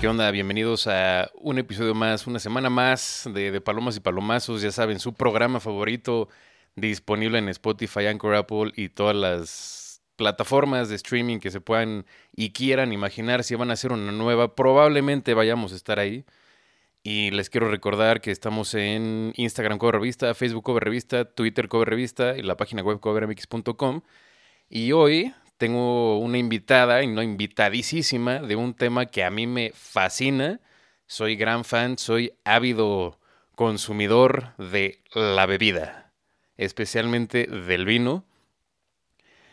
¿Qué onda? Bienvenidos a un episodio más, una semana más de, Palomas y Palomazos. Ya saben, su programa favorito disponible en Spotify, Anchor, Apple y todas las plataformas de streaming que se puedan y quieran imaginar si van a hacer una nueva. Probablemente vayamos a estar ahí. Y les quiero recordar que estamos en Instagram Cover Revista, Facebook Cover Revista, Twitter Cover Revista y la página web covermx.com. Y hoy tengo una invitada, y no invitadísima, de un tema que a mí me fascina. Soy gran fan, soy ávido consumidor de la bebida, especialmente del vino.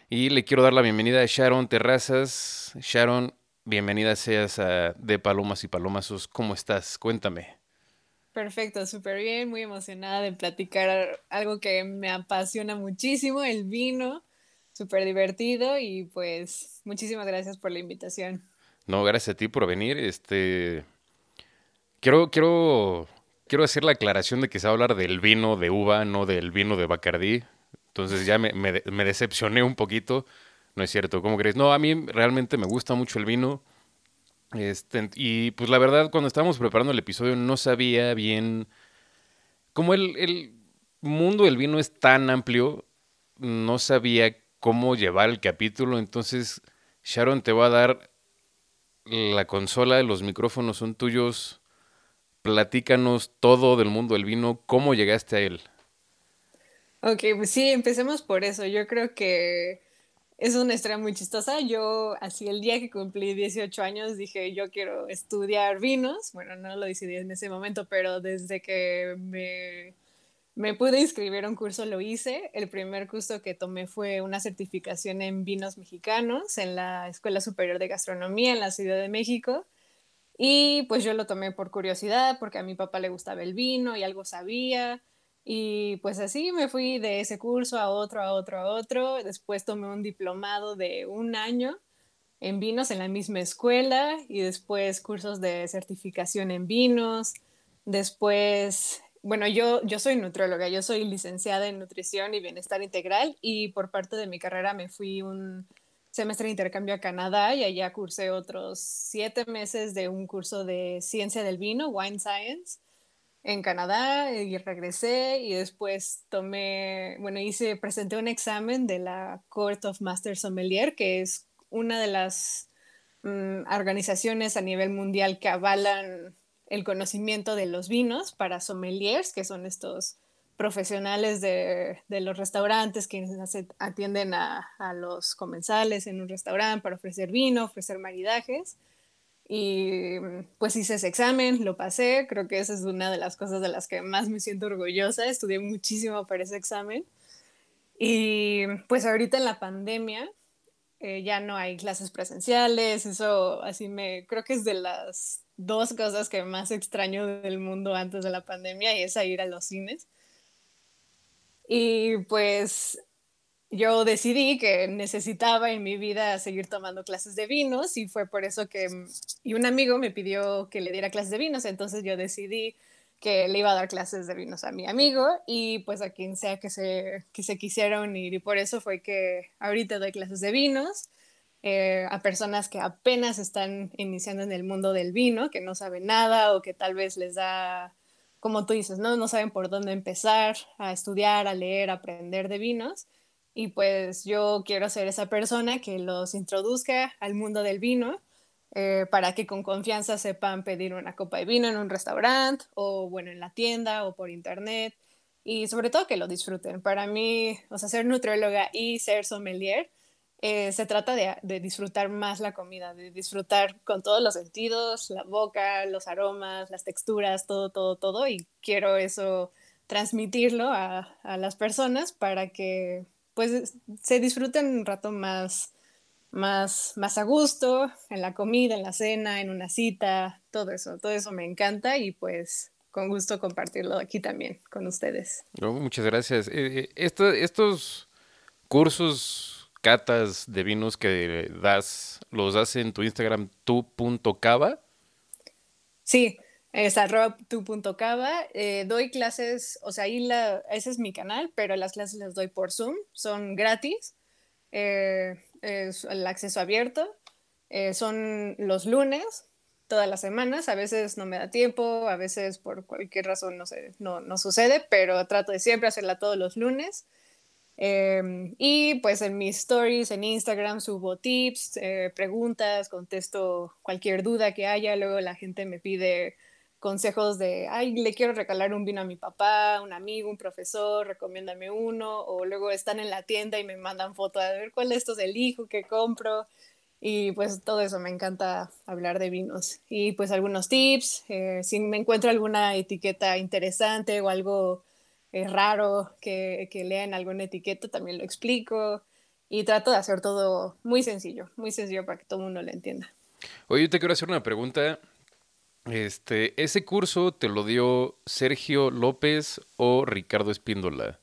Y le quiero dar la bienvenida a Sharon Terrazas. Sharon, bienvenida seas a De Palomas y Palomazos. ¿Cómo estás? Cuéntame. Perfecto, súper bien, muy emocionada de platicar algo que me apasiona muchísimo, el vino súper divertido y pues muchísimas gracias por la invitación. No, gracias a ti por venir. Este quiero, quiero, quiero hacer la aclaración de que se va a hablar del vino de uva, no del vino de Bacardí. Entonces ya me, me, decepcioné un poquito. No es cierto, ¿cómo crees? No, a mí realmente me gusta mucho el vino. Este, y pues la verdad, cuando estábamos preparando el episodio, no sabía bien. Como el, el mundo del vino es tan amplio, no sabía cómo llevar el capítulo. Entonces, Sharon, te va a dar la consola, los micrófonos son tuyos. Platícanos todo del mundo del vino, cómo llegaste a él. Ok, pues sí, empecemos por eso. Yo creo que es una historia muy chistosa. Yo, así el día que cumplí 18 años, dije, yo quiero estudiar vinos. Bueno, no lo decidí en ese momento, pero desde que me me pude inscribir a un curso, lo hice. El primer curso que tomé fue una certificación en vinos mexicanos en la Escuela Superior de Gastronomía en la Ciudad de México. Y pues yo lo tomé por curiosidad, porque a mi papá le gustaba el vino y algo sabía. Y pues así me fui de ese curso a otro, a otro, a otro. Después tomé un diplomado de un año en vinos en la misma escuela y después cursos de certificación en vinos. Después bueno, yo, yo soy nutrióloga, yo soy licenciada en nutrición y bienestar integral y por parte de mi carrera me fui un semestre de intercambio a Canadá y allá cursé otros siete meses de un curso de ciencia del vino, Wine Science, en Canadá y regresé y después tomé, bueno, hice, presenté un examen de la Court of Master Sommelier, que es una de las mm, organizaciones a nivel mundial que avalan el conocimiento de los vinos para sommeliers, que son estos profesionales de, los restaurantes que atienden a, los comensales en un restaurante para ofrecer vino, ofrecer maridajes. Y pues hice ese examen, lo pasé, creo que esa es una de las cosas de las que más me siento orgullosa, estudié muchísimo para ese examen. Y pues ahorita en la pandemia eh, ya no hay clases presenciales, eso así me, creo que es de las dos cosas que más extraño del mundo antes de la pandemia y es ir a los cines. Y pues yo decidí que necesitaba en mi vida seguir tomando clases de vinos y fue por eso que, y un amigo me pidió que le diera clases de vinos, entonces yo decidí que le iba a dar clases de vinos a mi amigo y pues a quien sea que se, que se quisiera unir y por eso fue que ahorita doy clases de vinos eh, a personas que apenas están iniciando en el mundo del vino, que no saben nada o que tal vez les da, como tú dices, no, no saben por dónde empezar a estudiar, a leer, a aprender de vinos. Y pues yo quiero ser esa persona que los introduzca al mundo del vino eh, para que con confianza sepan pedir una copa de vino en un restaurante o bueno, en la tienda o por internet y sobre todo que lo disfruten. Para mí, o sea, ser nutrióloga y ser sommelier eh, se trata de, disfrutar más la comida, de disfrutar con todos los sentidos, la boca, los aromas, las texturas, todo, todo, todo. Y quiero eso transmitirlo a, las personas para que pues se disfruten un rato más, más, más a gusto en la comida, en la cena, en una cita, todo eso, todo eso me encanta y pues con gusto compartirlo aquí también con ustedes. muchas gracias. Eh, eh, estos cursos catas de vinos que das, los das en tu Instagram tu.cava. Sí, es arroba tu.cava. Eh, doy clases, o sea, ahí la, ese es mi canal, pero las clases las doy por Zoom, son gratis, eh, el acceso abierto, eh, son los lunes todas las semanas. A veces no me da tiempo, a veces por cualquier razón no, sé, no, no sucede, pero trato de siempre hacerla todos los lunes. Em, y pues en mis stories en Instagram subo tips, eh, preguntas, contesto cualquier duda que haya. Luego la gente me pide consejos de, ay, le quiero regalar un vino a mi papá, un amigo, un profesor, recomiéndame uno. O luego están en la tienda y me mandan fotos de ver cuál de estos elijo, qué compro. Y pues todo eso, me encanta hablar de vinos. Y pues algunos tips, eh, si me encuentro alguna etiqueta interesante o algo es raro que, que lean alguna etiqueta, también lo explico y trato de hacer todo muy sencillo, muy sencillo para que todo el mundo lo entienda. Oye, yo te quiero hacer una pregunta. Este, ¿ese curso te lo dio Sergio López o Ricardo Espíndola?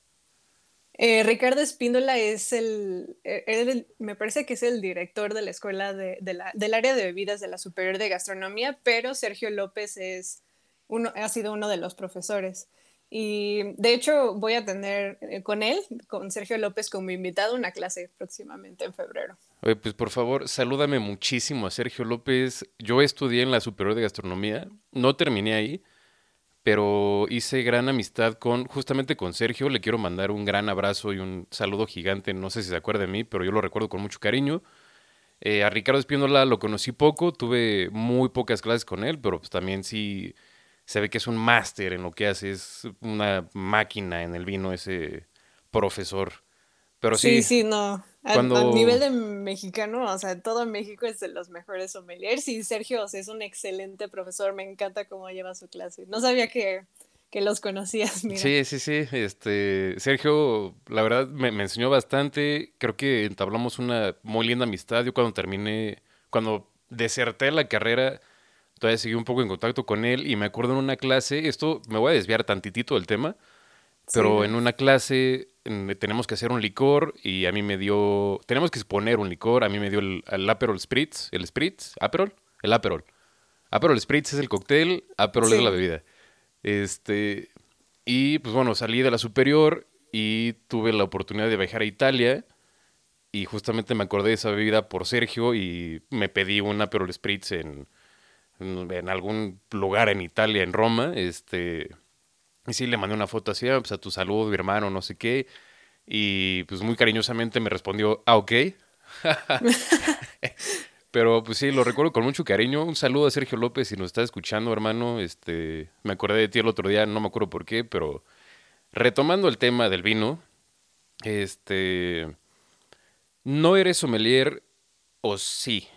Eh, Ricardo Espíndola es el, eh, me parece que es el director de la escuela de, de la, del área de bebidas de la Superior de Gastronomía, pero Sergio López es uno, ha sido uno de los profesores. Y de hecho voy a tener eh, con él, con Sergio López como invitado, una clase próximamente en febrero. Oye, pues por favor, salúdame muchísimo a Sergio López. Yo estudié en la Superior de Gastronomía, no terminé ahí, pero hice gran amistad con, justamente con Sergio. Le quiero mandar un gran abrazo y un saludo gigante. No sé si se acuerda de mí, pero yo lo recuerdo con mucho cariño. Eh, a Ricardo Espíndola lo conocí poco, tuve muy pocas clases con él, pero pues también sí se ve que es un máster en lo que hace, es una máquina en el vino ese profesor. Pero sí, sí, sí no. A, nivel de mexicano, o sea, todo México es de los mejores sommeliers y Sergio es un excelente profesor, me encanta cómo lleva su clase. No sabía que, que los conocías, mira. Sí, sí, sí. Este, Sergio, la verdad, me, me, enseñó bastante. Creo que entablamos una muy linda amistad. Yo cuando terminé, cuando deserté la carrera, todavía seguí un poco en contacto con él y me acuerdo en una clase, esto me voy a desviar tantitito del tema, pero en una clase tenemos que hacer un licor y a mí me dio, tenemos que exponer un licor, a mí me dio el, Aperol Spritz, el Spritz, Aperol, el Aperol. Aperol Spritz es el cóctel, Aperol es la bebida. Este, y pues bueno, salí de la superior y tuve la oportunidad de viajar a Italia y justamente me acordé de esa bebida por Sergio y me pedí un Aperol Spritz en en algún lugar en Italia, en Roma, este, y sí, le mandé una foto así, ah, pues a tu salud, mi hermano, no sé qué, y pues muy cariñosamente me respondió, ah, ok. Pero pues sí, lo recuerdo con mucho cariño. Un saludo a Sergio López si nos está escuchando, hermano. Este, me acordé de ti el otro día, no me acuerdo por qué, pero retomando el tema del vino, este, ¿no eres sommelier o sí?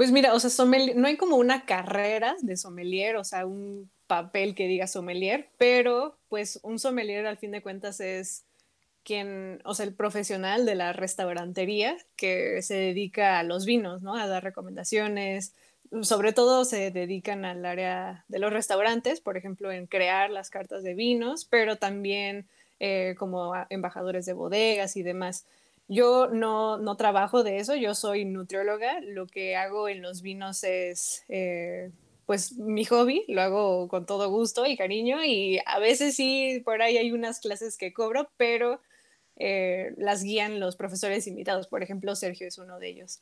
Pues mira, o sea, no hay como una carrera de sommelier, o sea, un papel que diga sommelier, pero pues un sommelier al fin de cuentas es quien, o sea, el profesional de la restaurantería que se dedica a los vinos, ¿no? A dar recomendaciones. Sobre todo se dedican al área de los restaurantes, por ejemplo, en crear las cartas de vinos, pero también eh, como embajadores de bodegas y demás. Yo no, no, trabajo de eso, yo soy nutrióloga, lo que hago en los vinos es eh, pues mi hobby, lo hago con todo gusto y cariño y a veces sí, por ahí hay unas clases que cobro, pero eh, las guían los profesores invitados, por ejemplo, Sergio es uno de ellos.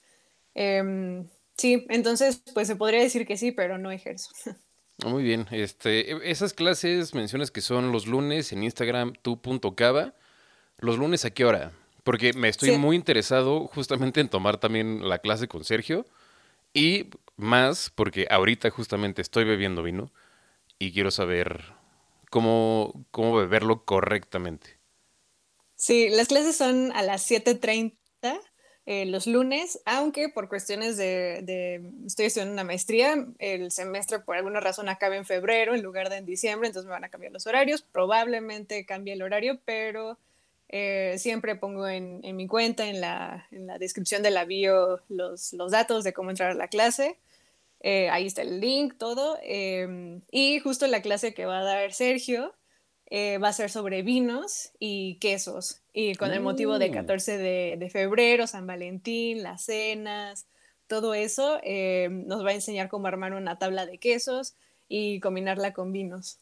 Em, sí, entonces pues se podría decir que sí, pero no ejerzo. Muy bien, este, e, esas clases mencionas que son los lunes en Instagram tu.cava. ¿Los lunes a qué hora? Porque me estoy muy interesado justamente en tomar también la clase con Sergio. Y más porque ahorita justamente estoy bebiendo vino y quiero saber cómo, cómo beberlo correctamente. Sí, las clases son a las 7.30 eh, los lunes, aunque por cuestiones de, de, estoy estudiando una maestría, el semestre por alguna razón acaba en febrero en lugar de en diciembre, entonces me van a cambiar los horarios, probablemente cambie el horario, pero eh, siempre pongo en, mi cuenta, en la, descripción de la bio, los, datos de cómo entrar a la clase. Eh, ahí está el link, todo. Em, y justo la clase que va a dar Sergio eh, va a ser sobre vinos y quesos. Y con el motivo de 14 uh. de, de febrero, San Valentín, las cenas, todo eso, em, nos va a enseñar cómo armar una tabla de quesos y combinarla con vinos.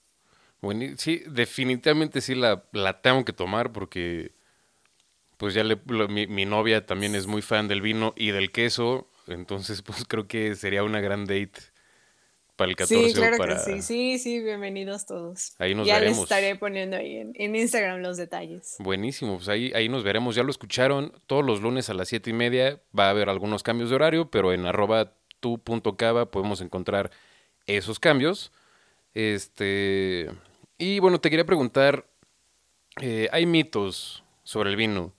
Bueno, sí, definitivamente sí la, la tengo que tomar porque pues ya le, mi, mi, novia también es muy fan del vino y del queso, entonces pues creo que sería una gran date para el 14 Sí, claro para... que sí, sí, sí, bienvenidos todos. Ahí nos ya veremos. les estaré poniendo ahí en, en Instagram los detalles. Buenísimo, pues ahí, ahí nos veremos. Ya lo escucharon, todos los lunes a las siete y media va a haber algunos cambios de horario, pero en arroba tu.cava podemos encontrar esos cambios. Este, y bueno, te quería preguntar, eh, ¿hay mitos sobre el vino?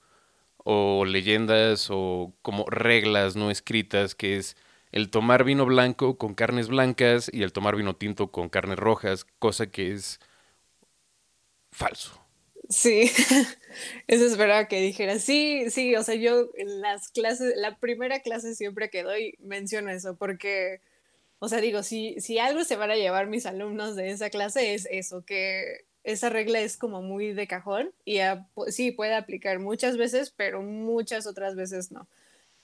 O leyendas o como reglas no escritas que es el tomar vino blanco con carnes blancas y el tomar vino tinto con carnes rojas, cosa que es falso. Sí, eso esperaba que dijera. Sí, sí, o sea, yo en las clases, la primera clase siempre que doy menciono eso, porque, o sea, digo, si, si algo se van a llevar mis alumnos de esa clase es eso, que esa regla es como muy de cajón y sí puede aplicar muchas veces, pero muchas otras veces no.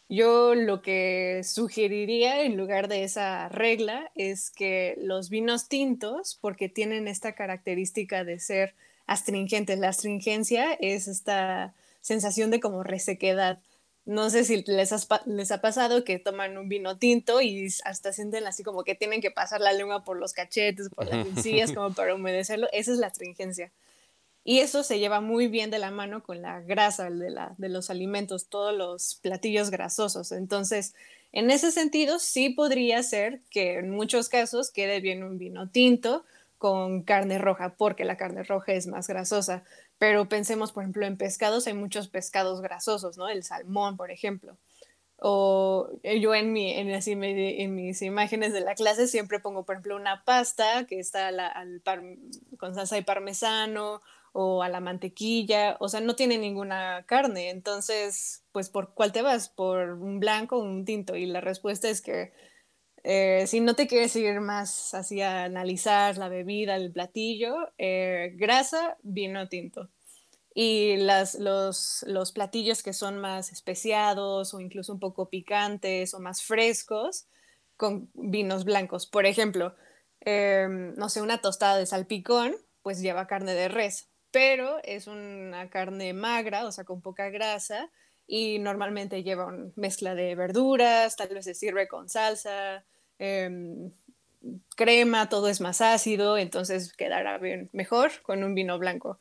Yo lo que sugeriría en lugar de esa regla es que los vinos tintos, porque tienen esta característica de ser astringentes, la astringencia es esta sensación de como resequedad. No sé si les, has les ha pasado que toman un vino tinto y hasta sienten así como que tienen que pasar la lengua por los cachetes, por las encías, como para humedecerlo. Esa es la astringencia. Y eso se lleva muy bien de la mano con la grasa de, la, de los alimentos, todos los platillos grasosos. Entonces, en ese sentido, sí podría ser que en muchos casos quede bien un vino tinto con carne roja, porque la carne roja es más grasosa. Pero pensemos, por ejemplo, en pescados, hay muchos pescados grasosos, ¿no? El salmón, por ejemplo. O eh, yo en, mi, en, así, en mis imágenes de la clase siempre pongo, por ejemplo, una pasta que está con salsa de parmesano o a la mantequilla, o sea, no tiene ninguna carne. Entonces, pues, ¿por cuál te vas? ¿Por un blanco o un tinto? Y la respuesta es que eh, si no te quieres ir más así a analizar la bebida, el platillo, eh, grasa, vino tinto. Y las, los, los platillos que son más especiados o incluso un poco picantes o más frescos con vinos blancos. Por ejemplo, eh, no sé, una tostada de salpicón, pues lleva carne de res, pero es una carne magra, o sea, con poca grasa, y normalmente lleva una mezcla de verduras, tal vez se sirve con salsa, em, crema, todo es más ácido, entonces quedará bien, mejor con un vino blanco.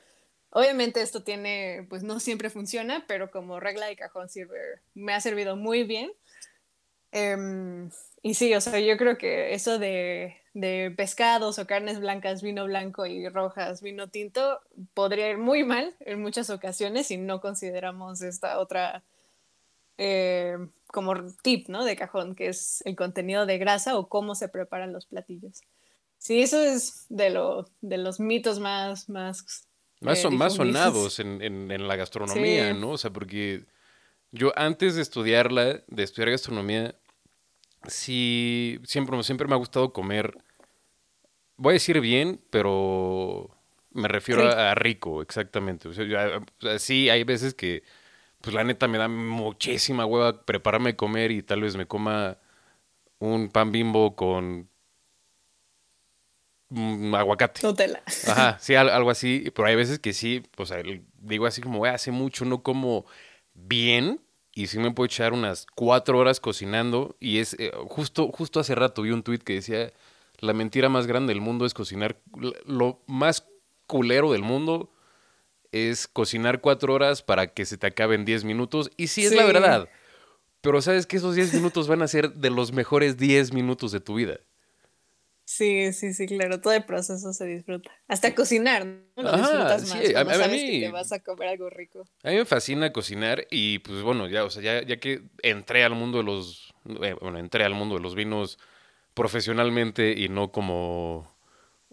Obviamente esto tiene, pues no siempre funciona, pero como regla de cajón sirve, me ha servido muy bien. Em, y sí, o sea, yo creo que eso de, de pescados o carnes blancas, vino blanco y rojas, vino tinto, podría ir muy mal en muchas ocasiones si no consideramos esta otra eh, como tip, ¿no? De cajón, que es el contenido de grasa o cómo se preparan los platillos. Sí, eso es de, lo, de los mitos más, más, Más, son, más sonados en, en- en la gastronomía, Sí. ¿no? O sea, porque yo antes de estudiarla, de estudiar gastronomía, sí, siempre, siempre me ha gustado comer, voy a decir bien, pero me refiero a, a rico, exactamente. O sea, sí, hay veces que, pues la neta me da muchísima hueva prepararme de comer y tal vez me coma un pan bimbo con mm, aguacate. Nutella. Ajá, sí, al- algo así, pero hay veces que sí, el- digo así como, "Güey, hace mucho no como bien y sí me puedo echar unas cuatro horas cocinando y es, eh, justo, justo hace rato vi un tuit que decía, la mentira más grande del mundo es cocinar, lo más culero del mundo es cocinar cuatro horas para que se te acaben diez minutos y sí es la verdad, pero sabes que esos diez minutos van a ser de los mejores diez minutos de tu vida. Sí, sí, sí, claro, todo el proceso se disfruta. Hasta cocinar, ¿no? Lo disfrutas sí, más a- sabes que mí- te vas a comer algo rico. A mí me fascina cocinar y pues bueno, ya, o sea, ya, ya que entré al mundo de los, eh, bueno, entré al mundo de los vinos profesionalmente y no como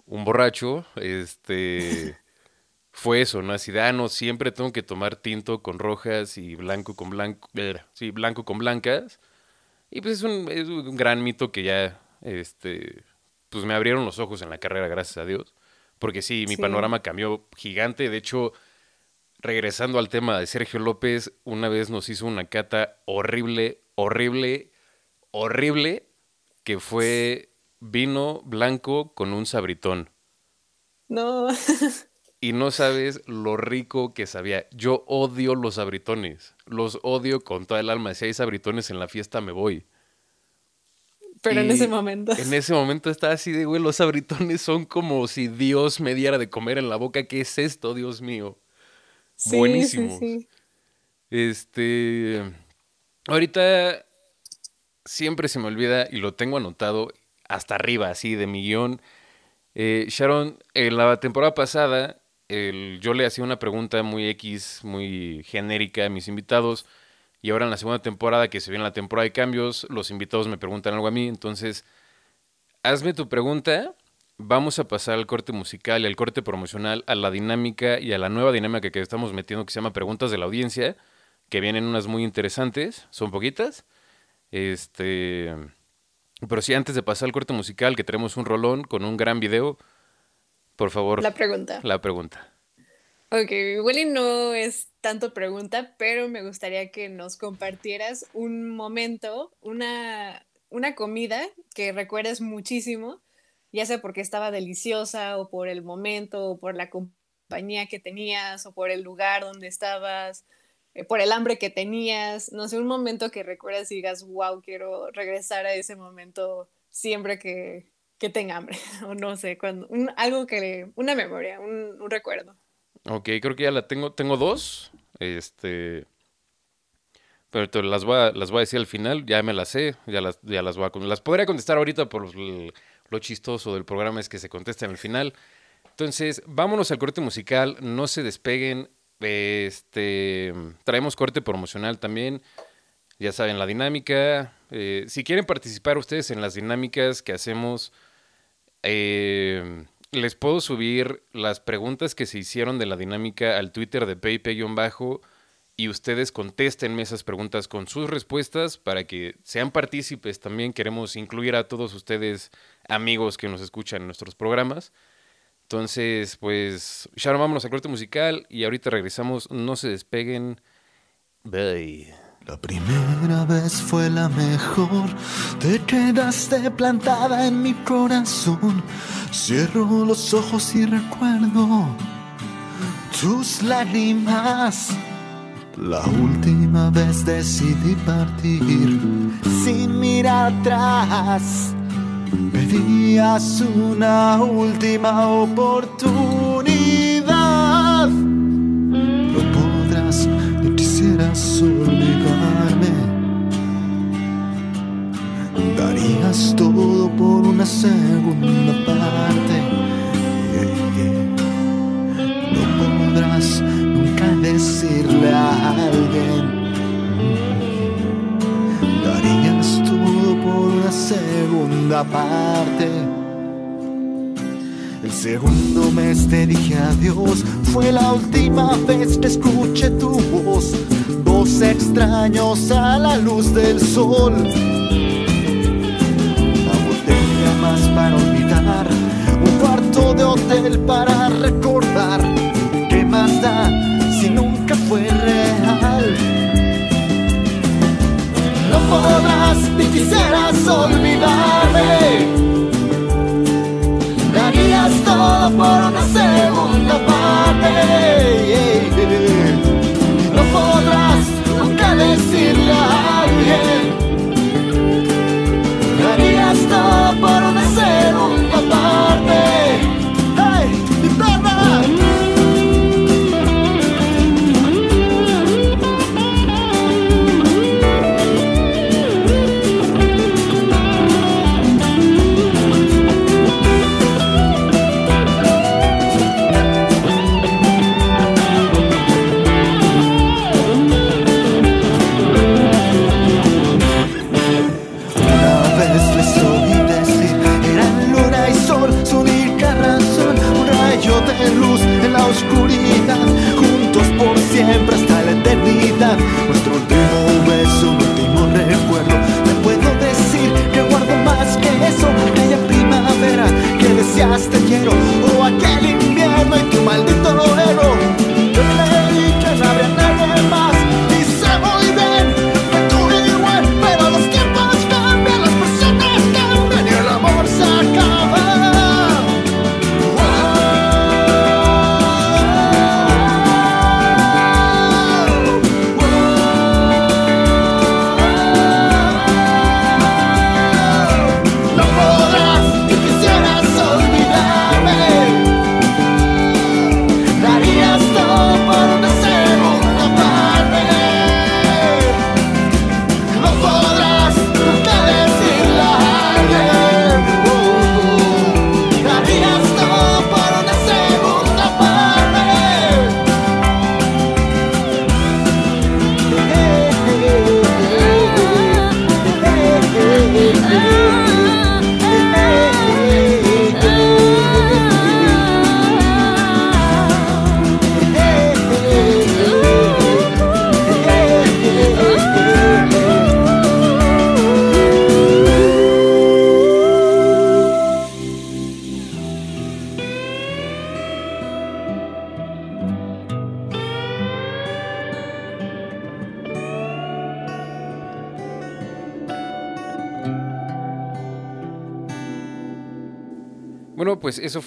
un borracho, este, fue eso, ¿no? Así de, ah, no, siempre tengo que tomar tinto con rojas y blanco con blanco, eh, sí, blanco con blancas. Y pues es un, es un gran mito que ya, este, pues me abrieron los ojos en la carrera, gracias a Dios. Porque sí, mi Sí. panorama cambió gigante. De hecho, regresando al tema de Sergio López, una vez nos hizo una cata horrible, horrible, horrible, que fue vino blanco con un sabritón. No, Y no sabes lo rico que sabía. Yo odio los sabritones. Los odio con toda el alma. Si hay sabritones en la fiesta, me voy. Pero en ese momento. En ese momento estaba así de, güey, los abritones son como si Dios me diera de comer en la boca. ¿Qué es esto, Dios mío? Sí, Buenísimos. Sí, sí. Este. Ahorita siempre se me olvida y lo tengo anotado hasta arriba, así de millón. Eh, Sharon, en la temporada pasada, el- yo le hacía una pregunta muy X, muy genérica a mis invitados. Y ahora en la segunda temporada, que se viene la temporada de cambios, los invitados me preguntan algo a mí. Entonces, hazme tu pregunta. Vamos a pasar al corte musical y al corte promocional, a la dinámica y a la nueva dinámica que estamos metiendo que se llama Preguntas de la Audiencia, que vienen unas muy interesantes, son poquitas. Este, pero sí, antes de pasar al corte musical, que tenemos un rolón con un gran video, por favor, La pregunta. la pregunta. Ok, igual no es tanto pregunta, pero me gustaría que nos compartieras un momento, una, una comida que recuerdes muchísimo, ya sea porque estaba deliciosa o por el momento o por la compañía que tenías o por el lugar donde estabas, eh, por el hambre que tenías, no sé, un momento que recuerdas y digas, wow, quiero regresar a ese momento siempre que, que tenga hambre, o no sé, cuando, un- algo que, una memoria, un- un recuerdo. Ok, creo que ya la tengo. Tengo dos. Este. Pero las voy a, las voy a decir al final. Ya me las sé. Ya las, ya las voy a Las podría contestar ahorita por el- lo chistoso del programa es que se contestan al final. Entonces, vámonos al corte musical. No se despeguen. Este. Traemos corte promocional también. Ya saben la dinámica. Eh, si quieren participar ustedes en las dinámicas que hacemos. Eh, les puedo subir las preguntas que se hicieron de la dinámica al Twitter de PayPay-bajo y ustedes contéstenme esas preguntas con sus respuestas para que sean partícipes. También queremos incluir a todos ustedes, amigos que nos escuchan en nuestros programas. Entonces, pues, Sharon, vámonos al corte musical y ahorita regresamos. No se despeguen. Bye. La primera vez fue la mejor, te quedaste plantada en mi corazón. Cierro los ojos y recuerdo tus lágrimas. La última vez decidí partir sin mirar atrás. Pedías una última oportunidad. Darías todo por una segunda parte. No podrás nunca decirle a alguien. Darías todo por una segunda parte. El segundo mes te dije adiós, fue la última vez que escuché tu voz. Dos extraños a la luz del sol. Para olvidar, un cuarto de hotel para recordar. ¿Qué más da si nunca fue real? No podrás ni quisieras olvidarme. Darías todo por una segunda parte. No podrás nunca decirle a alguien. Todo por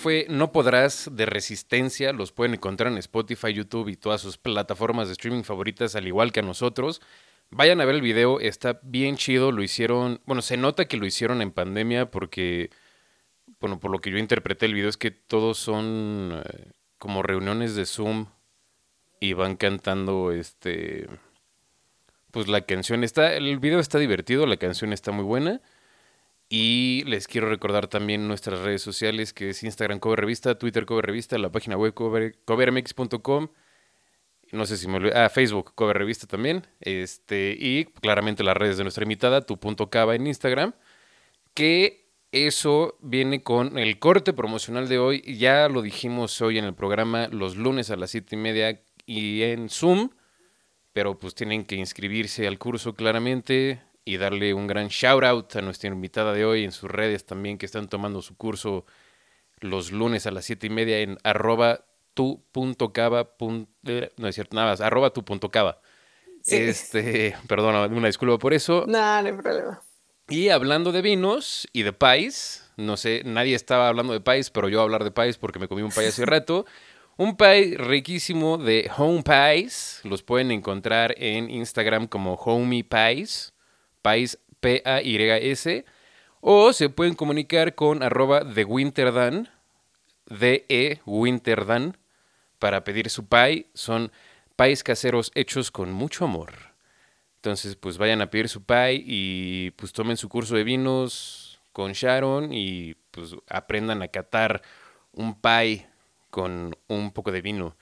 fue No Podrás de Resistencia. Los pueden encontrar en Spotify, YouTube y todas sus plataformas de streaming favoritas, al igual que a nosotros. Vayan a ver el video, está bien chido. Lo hicieron, bueno, se nota que lo hicieron en pandemia porque, bueno, por lo que yo interpreté el video es que todos son eh, como reuniones de Zoom y van cantando este pues la canción está el video está divertido, la canción está muy buena. Y les quiero recordar también nuestras redes sociales, que es Instagram Cover Revista, Twitter Cover Revista, la página web cover, covermx.com. No sé si me olvidé. Ah, Facebook, Cover Revista también. Este, y claramente las redes de nuestra invitada, tu punto cava en Instagram. Que eso viene con el corte promocional de hoy. Ya lo dijimos hoy en el programa, los lunes a las siete y media y en Zoom. Pero pues tienen que inscribirse al curso claramente y darle un gran shout out a nuestra invitada de hoy en sus redes también que están tomando su curso los lunes a las siete y media en arroba tu punto cava eh, no es cierto, nada más, arroba tu punto cava. Este, perdona, una disculpa por eso. No, no hay problema. Y hablando de vinos y de pais, no sé, nadie estaba hablando de pais, pero yo voy a hablar de pais porque me comí un pay hace rato. Un pie riquísimo de Home Pies. Los pueden encontrar en Instagram como Homey Pies. Pies P-A-Y-S. O se pueden comunicar con arroba de Winterdan. D-E Winterdan. Para pedir su pie. Son pies caseros hechos con mucho amor. Entonces, pues vayan a pedir su pie y pues tomen su curso de vinos con Sharon y pues aprendan a catar un pie con un poco de vino.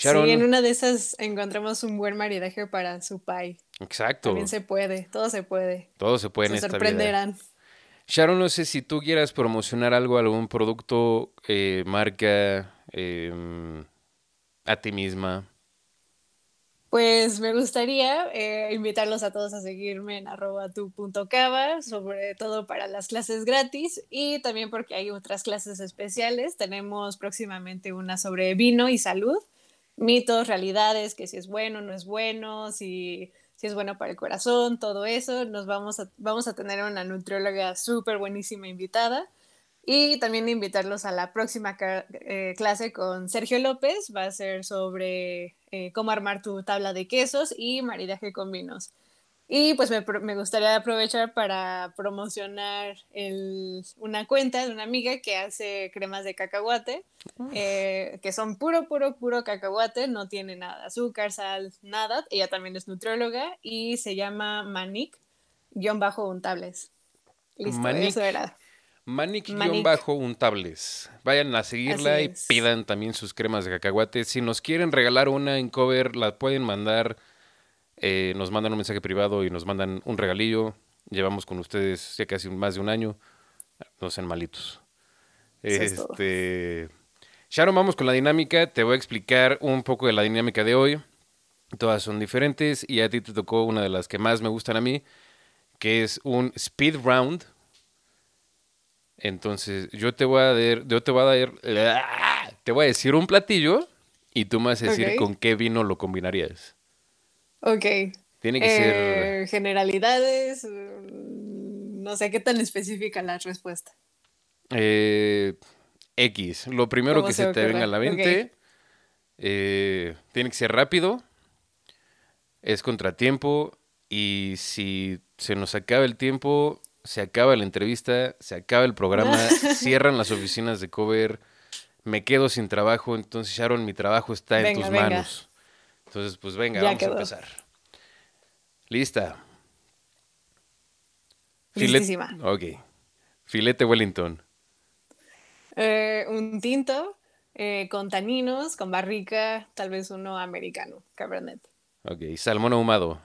Sharon, sí, en una de esas encontramos un buen maridaje para su pie. Exacto. También se puede, todo se puede. Todo se puede en esta sorprenderán. Sharon, no sé si tú quieras promocionar algo, algún producto, eh, marca, em, a ti misma. Pues me gustaría eh, invitarlos a todos a seguirme en arroba tu punto cava, sobre todo para las clases gratis y también porque hay otras clases especiales. Tenemos próximamente una sobre vino y salud, mitos, realidades, que si es bueno, no es bueno, si, si es bueno para el corazón, todo eso. Nos vamos a, vamos a tener una nutrióloga súper buenísima invitada. Y también invitarlos a la próxima eh, clase con Sergio López. Va a ser sobre eh, cómo armar tu tabla de quesos y maridaje con vinos. Y pues me, me gustaría aprovechar para promocionar el, una cuenta de una amiga que hace cremas de cacahuate, eh, que son puro, puro, puro cacahuate, no tiene nada, azúcar, sal, nada. Ella también es nutrióloga y se llama Manic-untables. Listo, eso era. Manic-untables. Vayan a seguirla y pidan también sus cremas de cacahuate. Si nos quieren regalar una en cover, la pueden mandar. Eh, nos mandan un mensaje privado y nos mandan un regalillo. Llevamos con ustedes ya casi más de un año. No sean malitos. este. Sharon, vamos con la dinámica. Te voy a explicar un poco de la dinámica de hoy. Todas son diferentes y a ti te tocó una de las que más me gustan a mí, que es un speed round entonces, yo te voy a dar, yo te voy a dar, te voy a decir un platillo y tú me vas a decir con qué vino lo combinarías. Ok. Tiene que ser... Eh, generalidades, mm, no sé qué tan específica la respuesta. Eh, X, lo primero que se, te venga a la mente. Eh, tiene que ser rápido, es contratiempo y si se nos acaba el tiempo, se acaba la entrevista, se acaba el programa, cierran las oficinas de cover, me quedo sin trabajo, entonces Sharon, mi trabajo está en tus manos. Entonces, pues venga, vamos a empezar. Lista. Listísima. ok. Filete Wellington. Eh, un tinto eh, con taninos, con barrica, tal vez uno americano, cabernet. Ok. Salmón ahumado.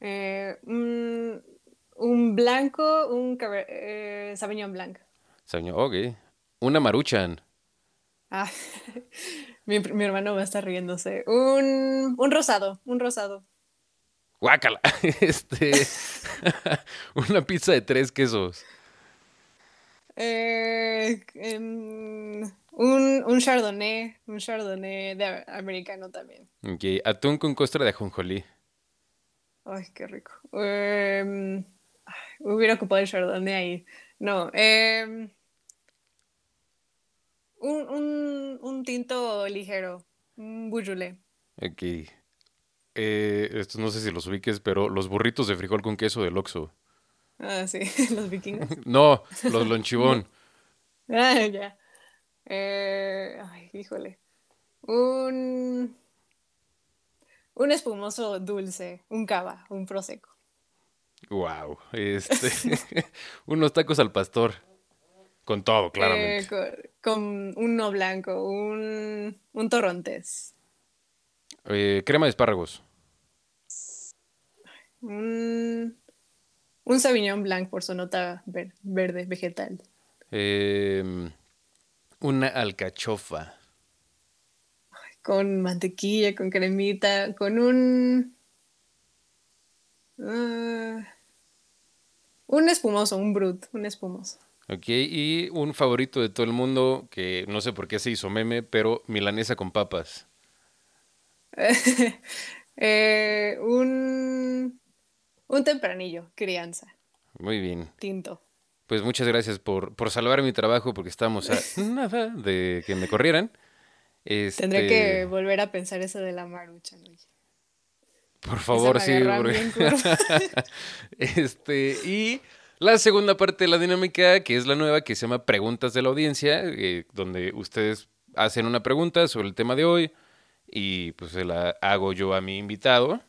Eh, un blanco, un eh, Sauvignon Blanc. Sauvignon, ok. Una Maruchan. Ah, mi, hermano va a estar riéndose. Un, un rosado, un rosado. Guácala. Este, una pizza de tres quesos. Eh, un, un chardonnay, un chardonnay de americano también. Ok, atún con costra de ajonjolí. Ay, qué rico. Eh, Hubiera ocupado el Chardonnay ahí. No. Eh, Un, un, un tinto ligero, un bujulé. Ok. Eh, estos no sé si los ubiques, pero los burritos de frijol con queso del Oxxo. Ah, sí, los vikingos. No, los lonchibón. Ah, ya. Eh, ay, híjole. Un, un espumoso dulce, un cava, un prosecco. Wow. Este, unos tacos al pastor. Con todo, Eh, claramente. con, con uno blanco, un, un torrontés, Eh, crema de espárragos. un, un sauvignon blanc por su nota ver- verde, vegetal. Em, una alcachofa. con mantequilla, con cremita, con un... ah, un espumoso, un brut, un espumoso. Ok, y un favorito de todo el mundo que no sé por qué se hizo meme, pero milanesa con papas. Eh, un, un tempranillo, crianza, Muy bien. tinto. Pues muchas gracias por, por salvar mi trabajo porque estábamos a nada de que me corrieran. Tendré que Este, volver a pensar eso de la marucha, Luis. por favor, sí. porque-. Este, y la segunda parte de la dinámica, que es la nueva, que se llama Preguntas de la Audiencia, eh, donde ustedes hacen una pregunta sobre el tema de hoy y pues se la hago yo a mi invitado.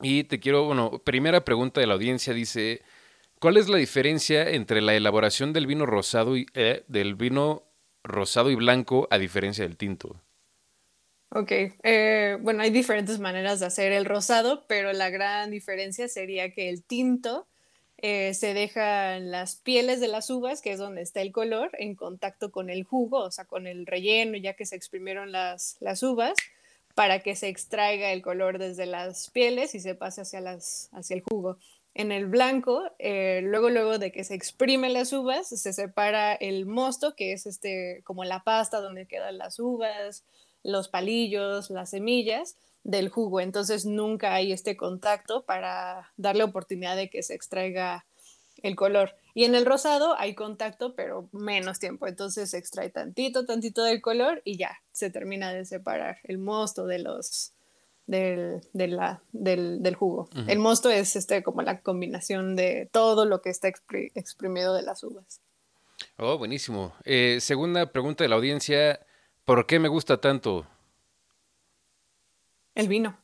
Y te quiero, bueno, primera pregunta de la audiencia dice, ¿cuál es la diferencia entre la elaboración del vino rosado y eh, del vino rosado y blanco a diferencia del tinto? Ok, eh, bueno, hay diferentes maneras de hacer el rosado, pero la gran diferencia sería que el tinto eh, se dejan las pieles de las uvas, que es donde está el color, en contacto con el jugo, o sea, con el relleno, ya que se exprimieron las, las uvas, para que se extraiga el color desde las pieles y se pase hacia, las, hacia el jugo. En el blanco, eh, luego, luego de que se exprimen las uvas, se separa el mosto, que es este, como la pasta donde quedan las uvas, los palillos, las semillas del jugo. Entonces nunca hay este contacto para darle oportunidad de que se extraiga el color. Y en el rosado hay contacto, pero menos tiempo. Entonces se extrae tantito, tantito del color y ya se termina de separar el mosto de los del, de la- del, del jugo. El mosto es este como la combinación de todo lo que está expri- exprimido de las uvas. Oh, buenísimo. Eh, segunda pregunta de la audiencia, ¿por qué me gusta tanto? El vino,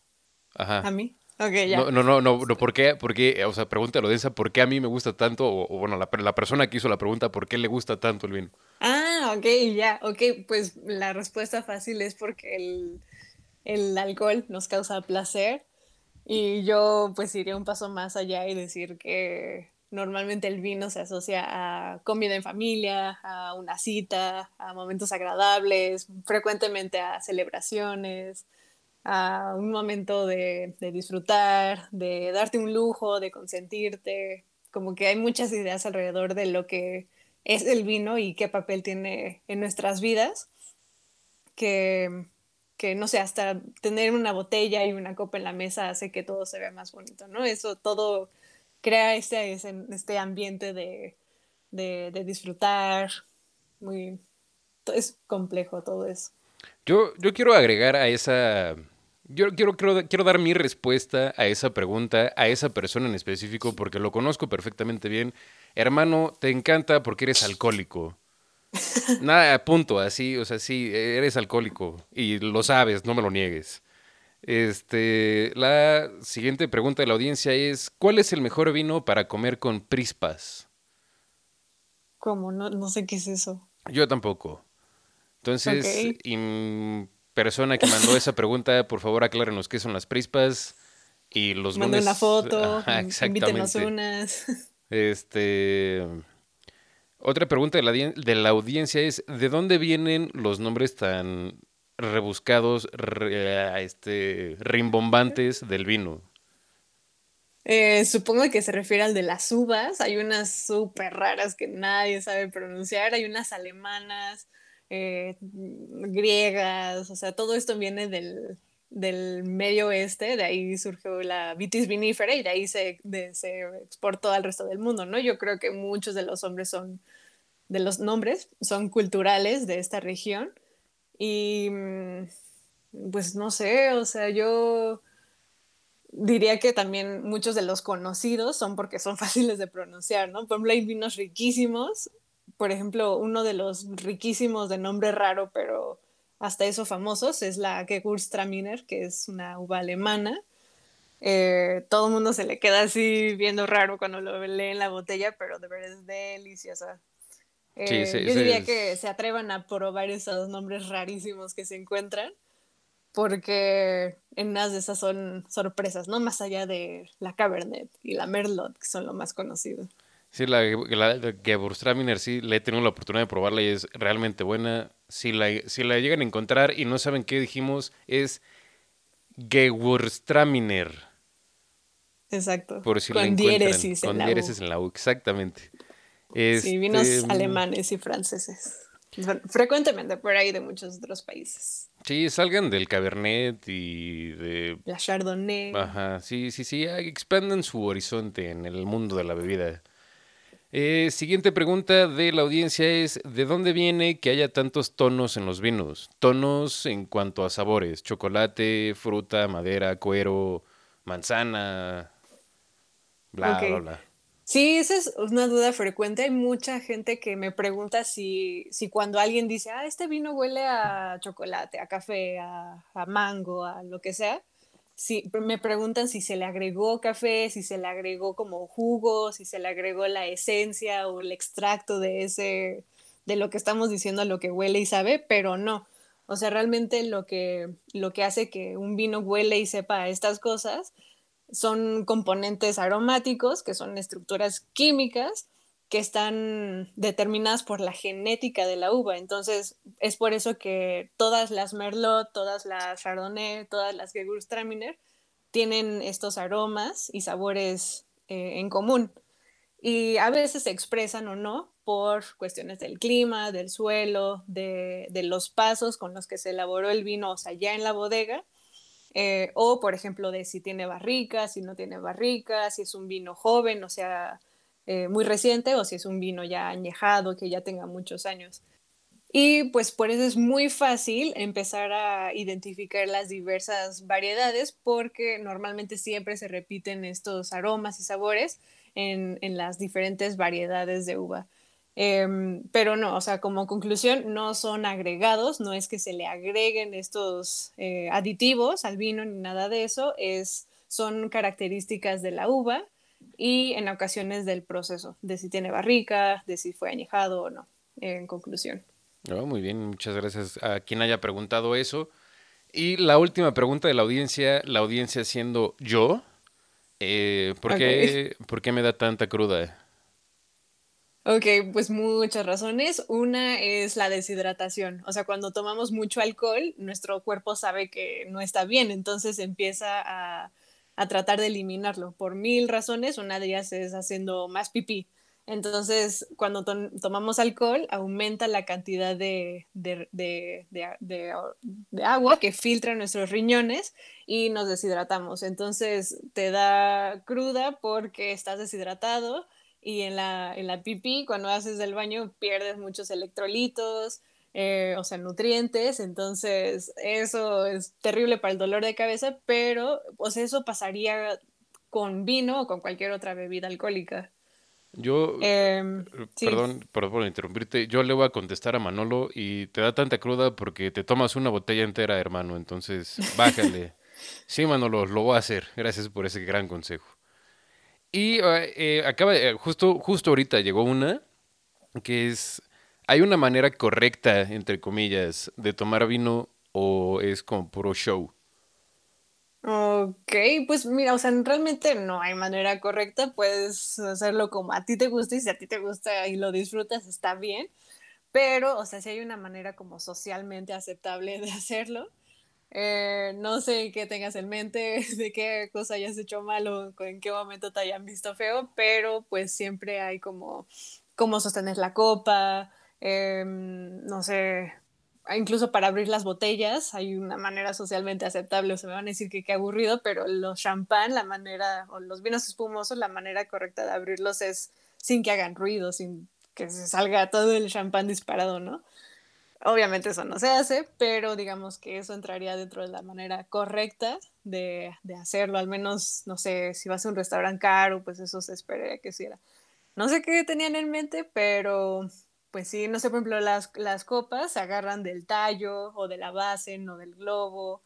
Ajá. a mí. Ok, ya. No, no, no, no, no, ¿por qué? ¿Por qué? O sea, pregunta a la audiencia, ¿por qué a mí me gusta tanto? O, o, bueno, la, la persona que hizo la pregunta, ¿por qué le gusta tanto el vino? Ah, ok, ya, ok, pues la respuesta fácil es porque el, el alcohol nos causa placer y yo pues iría un paso más allá y decir que normalmente el vino se asocia a comida en familia, a una cita, a momentos agradables, frecuentemente a celebraciones, a un momento de, de disfrutar, de darte un lujo, de consentirte, como que hay muchas ideas alrededor de lo que es el vino y qué papel tiene en nuestras vidas, que, que no sé, hasta tener una botella y una copa en la mesa hace que todo se vea más bonito, ¿no? Eso todo crea este, este ambiente de, de, de disfrutar, muy, es complejo todo eso. Yo, yo quiero agregar a esa. Yo quiero, quiero, quiero dar mi respuesta a esa pregunta, a esa persona en específico, porque lo conozco perfectamente bien. Hermano, te encanta porque eres alcohólico. Nada, punto, así, o sea, sí, eres alcohólico y lo sabes, no me lo niegues. Este, la siguiente pregunta de la audiencia es, ¿cuál es el mejor vino para comer con prispas? ¿Cómo? No, no sé qué es eso. Yo tampoco. Entonces, Ok. im- persona que mandó esa pregunta, por favor aclárenos qué son las prispas y los Manden lunes- foto, Ajá, invítenos unas. Este, otra pregunta de la, de la audiencia es, ¿de dónde vienen los nombres tan rebuscados, re- este, rimbombantes del vino? Eh, supongo que se refiere al de las uvas. Hay unas súper raras que nadie sabe pronunciar. Hay unas alemanas, eh, griegas. O sea, todo esto viene del, del medio oeste. De ahí surgió la vitis vinífera y de ahí se, se exportó al resto del mundo, ¿no? Yo creo que muchos de los hombres son de los nombres son culturales de esta región. Y mm, pues no sé, o sea, yo diría que también muchos de los conocidos son porque son fáciles de pronunciar, ¿no? Por ejemplo, hay vinos riquísimos. Por ejemplo, uno de los riquísimos de nombre raro, pero hasta eso famosos, es la Gewürztraminer, que es una uva alemana. Eh, todo el mundo se le queda así viendo raro cuando lo lee en la botella, pero de verdad es deliciosa. Eh, yo diría que se atrevan a probar esos nombres rarísimos que se encuentran, porque en unas de esas son sorpresas, ¿no? Más allá de la Cabernet y la Merlot, que son lo más conocido. Sí, la, la, Gewürztraminer sí, le he tenido la oportunidad de probarla y es realmente buena. Si la, si la llegan a encontrar y no saben qué dijimos, es Gewürztraminer. Exacto. Por si con diéresis con diéresis en la U, exactamente sí, vinos este, alemanes y franceses. Frecuentemente por ahí de muchos otros países. Sí, salgan del Cabernet y de... La Chardonnay. Ajá, sí, sí, sí, expandan su horizonte en el mundo de la bebida. Eh, siguiente pregunta de la audiencia es, ¿de dónde viene que haya tantos tonos en los vinos? Tonos en cuanto a sabores, chocolate, fruta, madera, cuero, manzana, bla, bla, bla. Sí, esa es una duda frecuente. Hay mucha gente que me pregunta si, si cuando alguien dice, ah, este vino huele a chocolate, a café, a, mango, a lo que sea, si, me preguntan si se le agregó café, si se le agregó como jugo, si se le agregó la esencia o el extracto de ese, de lo que estamos diciendo, lo que huele y sabe, pero no. O sea, realmente lo que, lo que hace que un vino huele y sepa a estas cosas son componentes aromáticos, que son estructuras químicas que están determinadas por la genética de la uva. Entonces, es por eso que todas las Merlot, todas las Chardonnay, todas las Gewürztraminer tienen estos aromas y sabores eh, en común. Y a veces se expresan o no por cuestiones del clima, del suelo, de, de los pasos con los que se elaboró el vino, o sea, ya en la bodega, eh, o, por ejemplo, de si tiene barrica, si no tiene barrica, si es un vino joven, o sea, eh, muy reciente, o si es un vino ya añejado, que ya tenga muchos años. Y pues por eso es muy fácil empezar a identificar las diversas variedades porque normalmente siempre se repiten estos aromas y sabores en las diferentes variedades de uva. Em, pero no, o sea, como conclusión, no son agregados, no es que se le agreguen estos eh, aditivos al vino ni nada de eso, es, son características de la uva y en ocasiones del proceso, de si tiene barrica, de si fue añejado o no, en conclusión. Oh, muy bien, muchas gracias a quien haya preguntado eso. Y la última pregunta de la audiencia, la audiencia siendo yo, eh, ¿por, qué, ¿por qué me da tanta cruda? Ok, pues muchas razones. Una es la deshidratación. O sea, cuando tomamos mucho alcohol, nuestro cuerpo sabe que no está bien, entonces empieza a, tratar de eliminarlo por mil razones. Una de ellas es haciendo más pipí. Entonces, cuando tomamos alcohol, aumenta la cantidad de, de, agua que filtra nuestros riñones y nos deshidratamos. Entonces, te da cruda porque estás deshidratado y en la, en la pipí, cuando haces el baño, pierdes muchos electrolitos, eh, o sea, nutrientes, entonces eso es terrible para el dolor de cabeza, pero pues eso pasaría con vino o con cualquier otra bebida alcohólica. Yo, em, eh, perdón, perdón por interrumpirte, yo le voy a contestar a Manolo y te da tanta cruda porque te tomas una botella entera, hermano, entonces bájale. sí, Manolo, lo voy a hacer, gracias por ese gran consejo. Y eh, eh, acaba, eh, justo, justo ahorita llegó una que es, ¿hay una manera correcta, entre comillas, de tomar vino o es como puro show? Ok, pues mira, o sea, realmente no hay manera correcta, puedes hacerlo como a ti te gusta y si a ti te gusta y lo disfrutas está bien, pero, o sea, si hay una manera como socialmente aceptable de hacerlo, eh, no sé qué tengas en mente, de qué cosa hayas hecho mal o en qué momento te hayan visto feo, pero pues siempre hay como cómo sostener la copa, em, no sé, incluso para abrir las botellas hay una manera socialmente aceptable, o se me van a decir que qué aburrido, pero los champán, la manera, o los vinos espumosos, la manera correcta de abrirlos es sin que hagan ruido, sin que se salga todo el champán disparado, ¿no? Obviamente eso no se hace, pero digamos que eso entraría dentro de la manera correcta de, de hacerlo, al menos, no sé, si vas a un restaurante caro, pues eso se esperaría que hiciera. No sé qué tenían en mente, pero pues sí, no sé, por ejemplo, las, las copas se agarran del tallo o de la base, no del globo,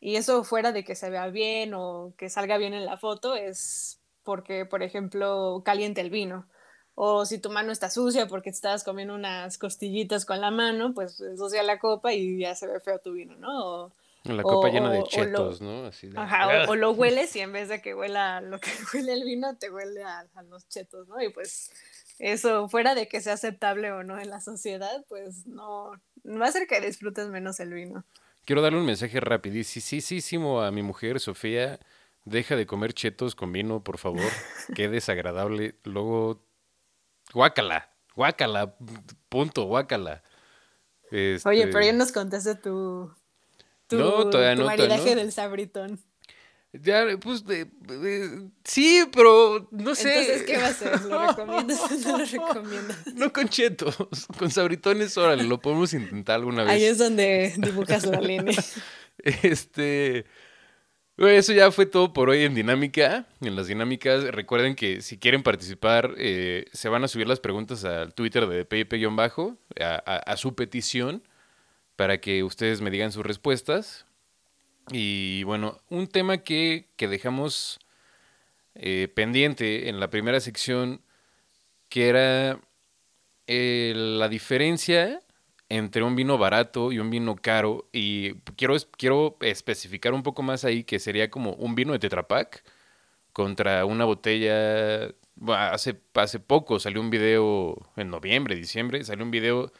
y eso fuera de que se vea bien o que salga bien en la foto es porque, por ejemplo, caliente el vino. O si tu mano está sucia porque estabas comiendo unas costillitas con la mano, pues ensucia la copa y ya se ve feo tu vino, ¿no? O, la copa llena de chetos, ¿no? Así Ajá, o, lo hueles y en vez de que huela lo que huele el vino, te huele a, a los chetos, ¿no? Y pues eso, fuera de que sea aceptable o no en la sociedad, pues no, va a hacer que disfrutes menos el vino. Quiero darle un mensaje rapidísimo a mi mujer, Sofía. Deja de comer chetos con vino, por favor. Qué desagradable. Luego, guácala, guácala, punto, guácala. Oye, pero ya este nos contaste tu, tu, no, todavía no, maridaje del sabritón. Ya, pues, de, sí, pero no sé. Entonces, ¿qué va a hacer? ¿Lo recomiendas o no lo recomiendas? No con chetos, con sabritones, órale, lo podemos intentar alguna vez. Ahí es donde dibujas la línea. Este, eso ya fue todo por hoy en Dinámica. En las dinámicas, recuerden que si quieren participar, eh, se van a subir las preguntas al Twitter de PIP-bajo, a, a su petición, para que ustedes me digan sus respuestas. Y bueno, un tema que, dejamos eh, pendiente en la primera sección, que era eh, la diferencia entre un vino barato y un vino caro. Y quiero, quiero especificar un poco más ahí que sería como un vino de Tetra Pak contra una botella. hace, hace poco salió un video, en noviembre, diciembre, salió un video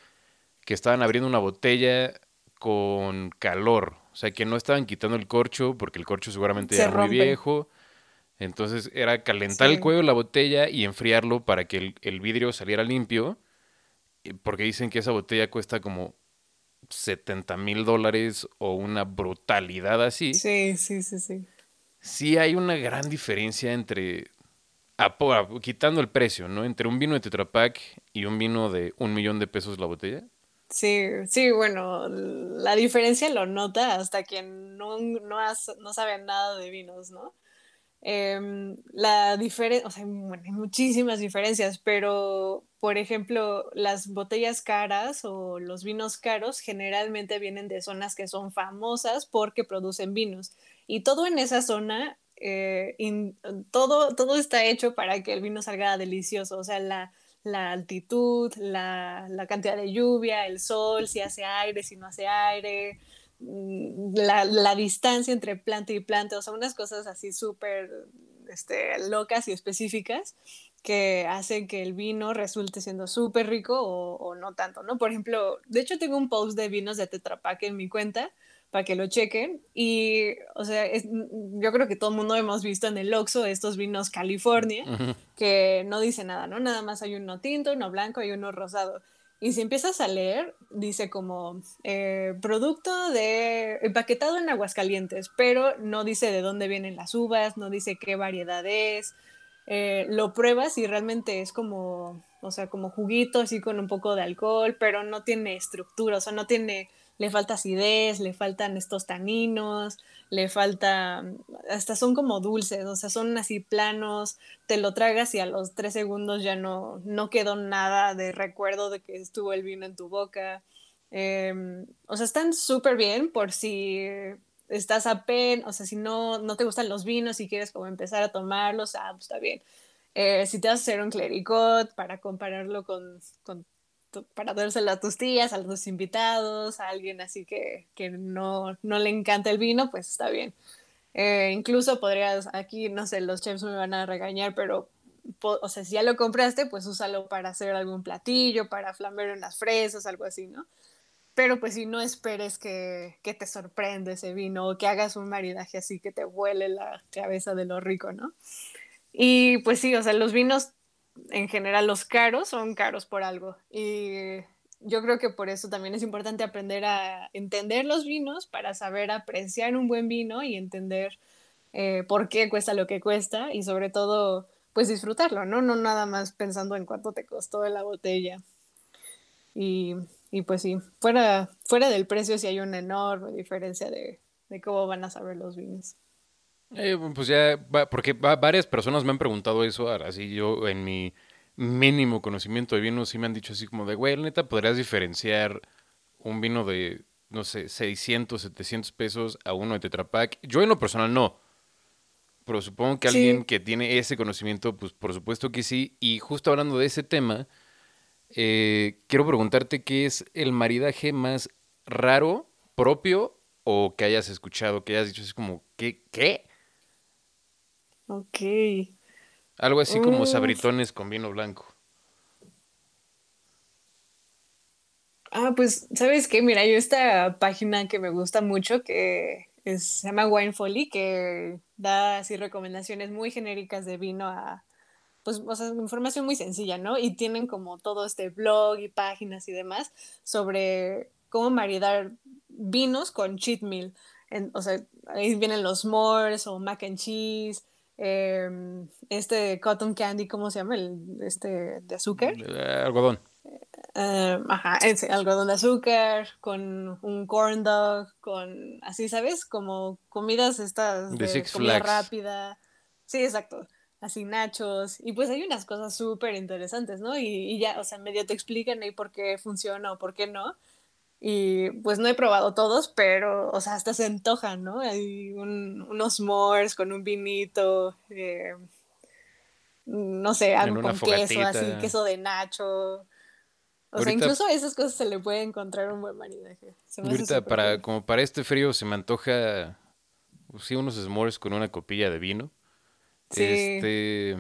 que estaban abriendo una botella con calor. O sea, que no estaban quitando el corcho porque el corcho seguramente era muy viejo. Entonces era calentar el cuello de la botella y enfriarlo para que el, vidrio saliera limpio. Porque dicen que esa botella cuesta como 70 mil dólares o una brutalidad así. Sí, sí, sí, sí. Sí hay una gran diferencia entre, quitando el precio, ¿no? Entre un vino de Tetra Pak y un vino de un millón de pesos la botella. Sí, sí, bueno, la diferencia lo nota hasta quien no, no, no sabe nada de vinos, ¿no? Em, la diferencia, o sea, hay muchísimas diferencias, pero por ejemplo, las botellas caras o los vinos caros generalmente vienen de zonas que son famosas porque producen vinos. Y todo en esa zona, eh, todo, todo está hecho para que el vino salga delicioso. O sea, la, la altitud, la, cantidad de lluvia, el sol, si hace aire, si no hace aire, mm, la, distancia entre planta y planta, o sea, unas cosas así súper este, locas y específicas que hacen que el vino resulte siendo súper rico o, no tanto, ¿no? Por ejemplo, de hecho tengo un post de vinos de Tetra Pak en mi cuenta para que lo chequen. Y, o sea, yo creo que todo el mundo hemos visto en el Oxxo estos vinos California, que no dice nada, ¿no? Nada más hay uno tinto, uno blanco y uno rosado. Y si empiezas a leer, dice como eh, producto de empaquetado en Aguascalientes, pero no dice de dónde vienen las uvas, no dice qué variedad es. Eh, lo pruebas y realmente es como, o sea, como juguito así con un poco de alcohol, pero no tiene estructura, o sea, no tiene le falta acidez, le faltan estos taninos, le falta, hasta son como dulces, o sea, son así planos, te lo tragas y a los tres segundos ya no, no quedó nada de recuerdo de que estuvo el vino en tu boca. Em, o sea, están súper bien por si estás a pen, o sea, si no, no te gustan los vinos y quieres como empezar a tomarlos, ah, pues está bien. Eh, si te vas a hacer un clericot para compararlo con, con para dárselo a tus tías, a tus invitados, a alguien así que, que no, no, le encanta el vino, pues está bien. Eh, incluso podrías, aquí no sé, los chefs me van a regañar, pero, o sea, si ya lo compraste, pues úsalo para hacer algún platillo, para flambear unas fresas, algo así, ¿no? Pero pues si no esperes que, que te sorprenda ese vino o que hagas un maridaje así que te huele la cabeza de lo rico, ¿no? Y pues sí, o sea, los vinos en general los caros son caros por algo. Y yo creo que por eso también es importante aprender a entender los vinos para saber apreciar un buen vino y entender eh, por qué cuesta lo que cuesta y sobre todo pues disfrutarlo, ¿no? No nada más pensando en cuánto te costó la botella. Y, y pues sí, fuera, fuera del precio sí hay una enorme diferencia de, de cómo van a saber los vinos. Eh, pues ya, porque varias personas me han preguntado eso, así yo en mi mínimo conocimiento de vino sí me han dicho así como de, güey, neta, ¿podrías diferenciar un vino de, no sé, 600, 700 pesos a uno de Tetra Pak? Yo en lo personal no, pero supongo que alguien que tiene ese conocimiento, pues por supuesto que sí, y justo hablando de ese tema, eh, quiero preguntarte qué es el maridaje más raro, propio, o que hayas escuchado, que hayas dicho así como, ¿qué? ¿Qué? Ok. Algo así como sabritones con vino blanco. Ah, pues, ¿sabes qué? Mira, yo esta página que me gusta mucho, que se llama Wine Folly, que da así recomendaciones muy genéricas de vino a, pues, o sea, información muy sencilla, ¿no? Y tienen como todo este blog y páginas y demás sobre cómo maridar vinos con cheat meal. o sea, ahí vienen los s'mores o mac and cheese, Em, este cotton candy, ¿cómo se llama? El, este de azúcar. Eh, algodón. Em, ajá, ese, algodón de azúcar, con un corn dog, con así, ¿sabes? Como comidas estas de, comida rápida. Sí, exacto. Así nachos. Y pues hay unas cosas súper interesantes, ¿no? Y, y, ya, o sea, medio te explican ahí por qué funciona o por qué no. Y pues no he probado todos, pero, o sea, hasta se antojan, ¿no? Hay unos s'mores con un vinito, eh, no sé, algo con queso, así, queso de nacho. O sea, incluso a esas cosas se le puede encontrar un buen maridaje. ahorita, para, como para este frío, se me antoja, pues, sí, unos s'mores con una copilla de vino. Sí. Este...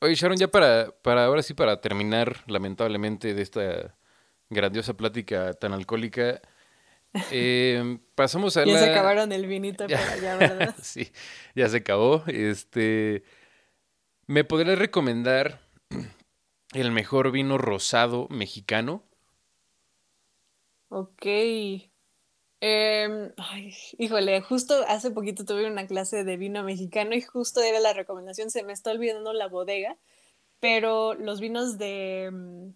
Oye, Sharon, ya para, para, ahora sí, para terminar, lamentablemente, de esta grandiosa plática tan alcohólica. Eh, pasamos a ya se acabaron el vinito por allá, ¿verdad? sí, ya se acabó. Este, ¿me podrías recomendar el mejor vino rosado mexicano? Ok. Em, híjole, justo hace poquito tuve una clase de vino mexicano y justo era la recomendación, se me está olvidando la bodega, pero los vinos de mm,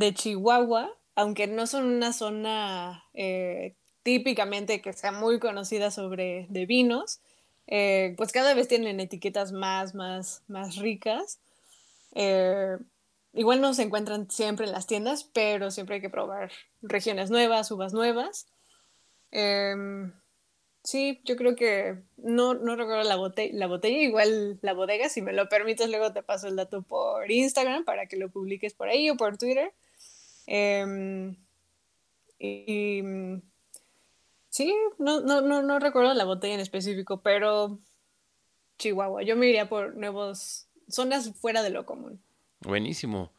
de Chihuahua, aunque no son una zona eh, típicamente que sea muy conocida sobre de vinos, eh, pues cada vez tienen etiquetas más, más, más ricas. Eh, igual no se encuentran siempre en las tiendas, pero siempre hay que probar regiones nuevas, uvas nuevas. Em, sí, yo creo que no, no recuerdo la, botella, la botella, igual la bodega, si me lo permites, luego te paso el dato por Instagram para que lo publiques por ahí o por Twitter. Em, y, sí, no, no, no, no recuerdo la botella en específico, pero Chihuahua. Yo me iría por nuevos zonas fuera de lo común. Buenísimo.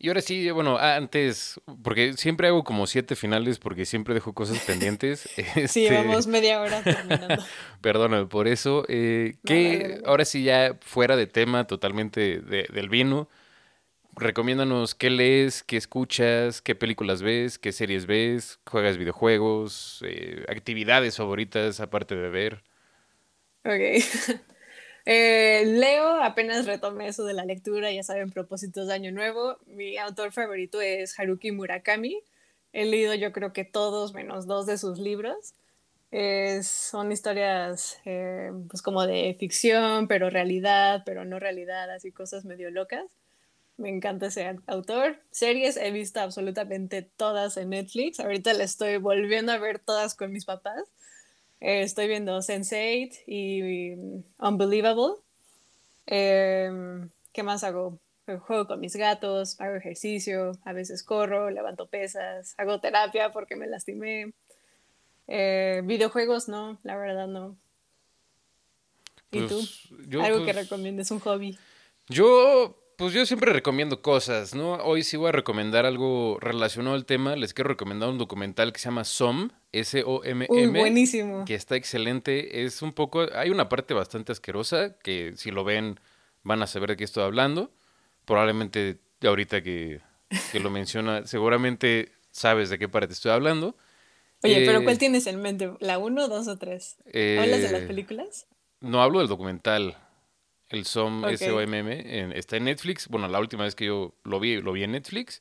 Y ahora sí, bueno, antes, porque siempre hago como siete finales porque siempre dejo cosas pendientes. Sí, este, llevamos media hora terminando. Perdóname por eso. Eh, que ahora sí, ya fuera de tema totalmente del vino, recomiéndanos qué lees, qué escuchas, qué películas ves, qué series ves, juegas videojuegos, eh, actividades favoritas aparte de ver. Ok. Eh, leo, apenas retomé eso de la lectura, ya saben, propósitos de Año Nuevo. Mi autor favorito es Haruki Murakami. He leído yo creo que todos menos dos de sus libros. son historias eh, pues como de ficción, pero realidad, pero no realidad, así cosas medio locas. Me encanta ese autor. Series he visto absolutamente todas en Netflix. Ahorita le estoy volviendo a ver todas con mis papás. Eh, estoy viendo Sense8 y um, Unbelievable. Em, ¿Qué más hago? Juego con mis gatos, hago ejercicio, a veces corro, levanto pesas, hago terapia porque me lastimé. Eh, videojuegos no, la verdad no. ¿Y pues, tú? Algo que pues recomiendes, un hobby. Yo pues yo siempre recomiendo cosas, ¿no? Hoy sí voy a recomendar algo relacionado al tema. Les quiero recomendar un documental que se llama SOM, S-O-M-M. buenísimo. Que está excelente. Es un poco. Hay una parte bastante asquerosa que si lo ven van a saber de qué estoy hablando. Probablemente ahorita que, lo menciona, seguramente sabes de qué parte estoy hablando. Oye, pero ¿cuál eh, tienes en mente? ¿La 1, 2 o 3? ¿Hablas de las eh, películas? No, hablo del documental. El SOM. S-O-M-M, en- está en Netflix. Bueno, la última vez que yo lo vi, lo vi en Netflix.